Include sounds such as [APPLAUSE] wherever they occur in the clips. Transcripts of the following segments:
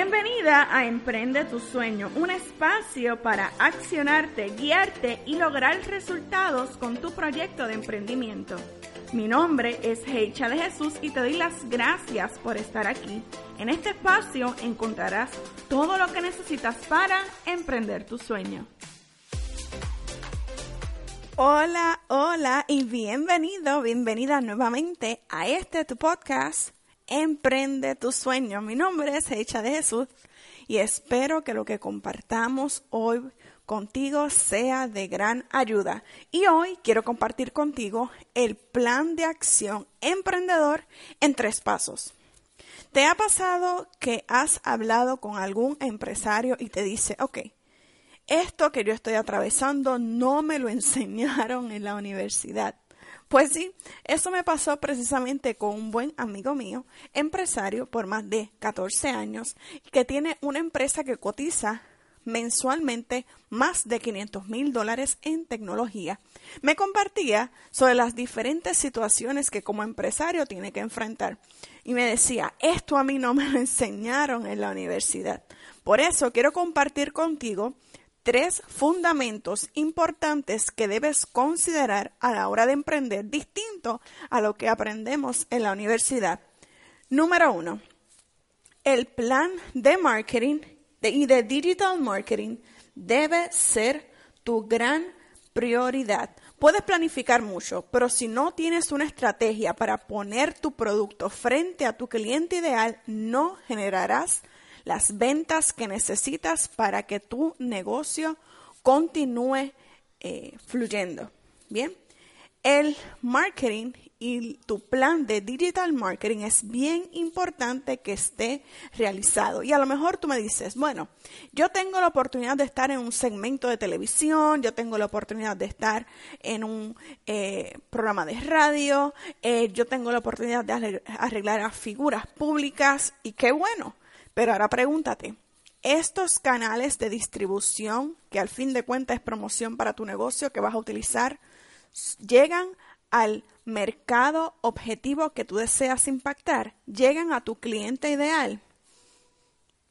Bienvenida a Emprende tu Sueño, un espacio para accionarte, guiarte y lograr resultados con tu proyecto de emprendimiento. Mi nombre es Heicha de Jesús y te doy las gracias por estar aquí. En este espacio encontrarás todo lo que necesitas para emprender tu sueño. Hola, hola y bienvenido, bienvenida nuevamente a este tu podcast, Emprende tu sueño. Mi nombre es Hecha de Jesús y espero que lo que compartamos hoy contigo sea de gran ayuda. Y hoy quiero compartir contigo el plan de acción emprendedor en tres pasos. ¿Te ha pasado que has hablado con algún empresario y te dice, ok, esto que yo estoy atravesando no me lo [LAUGHS] enseñaron en la universidad. Pues sí, eso me pasó precisamente con un buen amigo mío, empresario por más de 14 años, que tiene una empresa que cotiza mensualmente más de 500 mil dólares en tecnología. Me compartía sobre las diferentes situaciones que como empresario tiene que enfrentar. Y me decía, esto a mí no me lo enseñaron en la universidad. Por eso quiero compartir contigo tres fundamentos importantes que debes considerar a la hora de emprender distinto a lo que aprendemos en la universidad. Número uno, el plan de marketing y de digital marketing debe ser tu gran prioridad. Puedes planificar mucho, pero si no tienes una estrategia para poner tu producto frente a tu cliente ideal, no generarás las ventas que necesitas para que tu negocio continúe eh, fluyendo. Bien, el marketing y tu plan de digital marketing es bien importante que esté realizado. Y a lo mejor tú me dices, bueno, yo tengo la oportunidad de estar en un segmento de televisión, yo tengo la oportunidad de estar en un eh, programa de radio, eh, yo tengo la oportunidad de arreglar a figuras públicas y qué bueno. Pero ahora pregúntate, estos canales de distribución, que al fin de cuentas es promoción para tu negocio que vas a utilizar, llegan al mercado objetivo que tú deseas impactar, llegan a tu cliente ideal.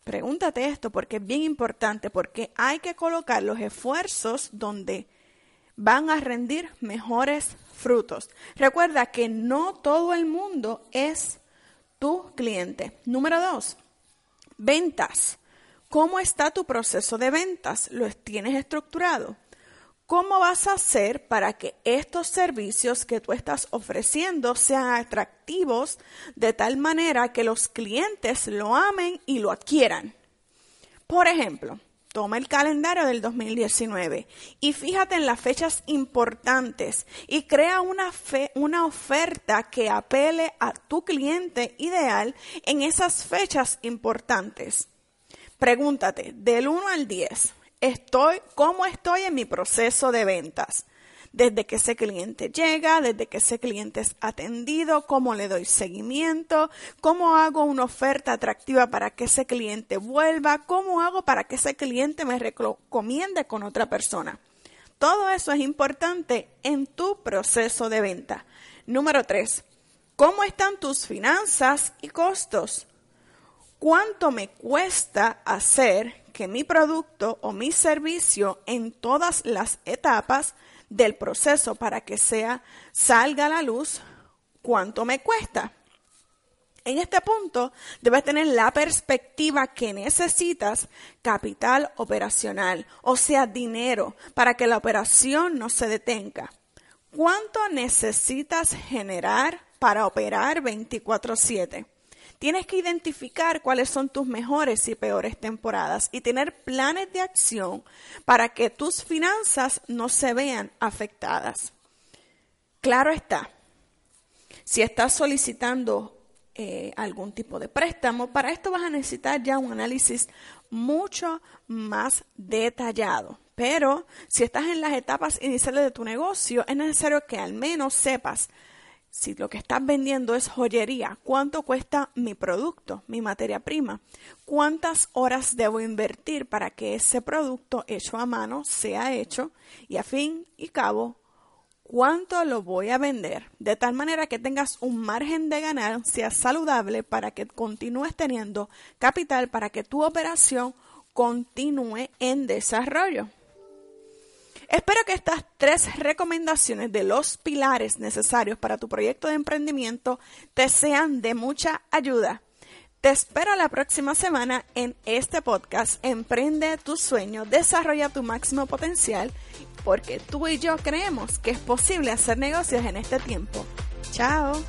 Pregúntate esto porque es bien importante, porque hay que colocar los esfuerzos donde van a rendir mejores frutos. Recuerda que no todo el mundo es tu cliente. Número dos, Ventas. ¿Cómo está tu proceso de ventas? ¿Lo tienes estructurado? ¿Cómo vas a hacer para que estos servicios que tú estás ofreciendo sean atractivos de tal manera que los clientes lo amen y lo adquieran? Por ejemplo, toma el calendario del 2019 y fíjate en las fechas importantes y crea una, una oferta que apele a tu cliente ideal en esas fechas importantes. Pregúntate, del 1 al 10, estoy, ¿cómo estoy en mi proceso de ventas? Desde que ese cliente llega, desde que ese cliente es atendido, cómo le doy seguimiento, cómo hago una oferta atractiva para que ese cliente vuelva, cómo hago para que ese cliente me recomiende con otra persona. Todo eso es importante en tu proceso de venta. Número tres, ¿cómo están tus finanzas y costos? ¿Cuánto me cuesta hacer que mi producto o mi servicio en todas las etapas del proceso para que sea salga a la luz, ¿cuánto me cuesta? En este punto debes tener la perspectiva que necesitas capital operacional, o sea, dinero, para que la operación no se detenga. ¿Cuánto necesitas generar para operar 24/7? Tienes que identificar cuáles son tus mejores y peores temporadas y tener planes de acción para que tus finanzas no se vean afectadas. Claro está, si estás solicitando eh, algún tipo de préstamo, para esto vas a necesitar ya un análisis mucho más detallado. Pero si estás en las etapas iniciales de tu negocio, es necesario que al menos sepas si lo que estás vendiendo es joyería, ¿cuánto cuesta mi producto, mi materia prima? ¿Cuántas horas debo invertir para que ese producto hecho a mano sea hecho? Y a fin y cabo, cuánto lo voy a vender, de tal manera que tengas un margen de ganancia saludable para que continúes teniendo capital para que tu operación continúe en desarrollo. Espero que estas tres recomendaciones de los pilares necesarios para tu proyecto de emprendimiento te sean de mucha ayuda. Te espero la próxima semana en este podcast Emprende tu sueño, desarrolla tu máximo potencial, porque tú y yo creemos que es posible hacer negocios en este tiempo. Chao.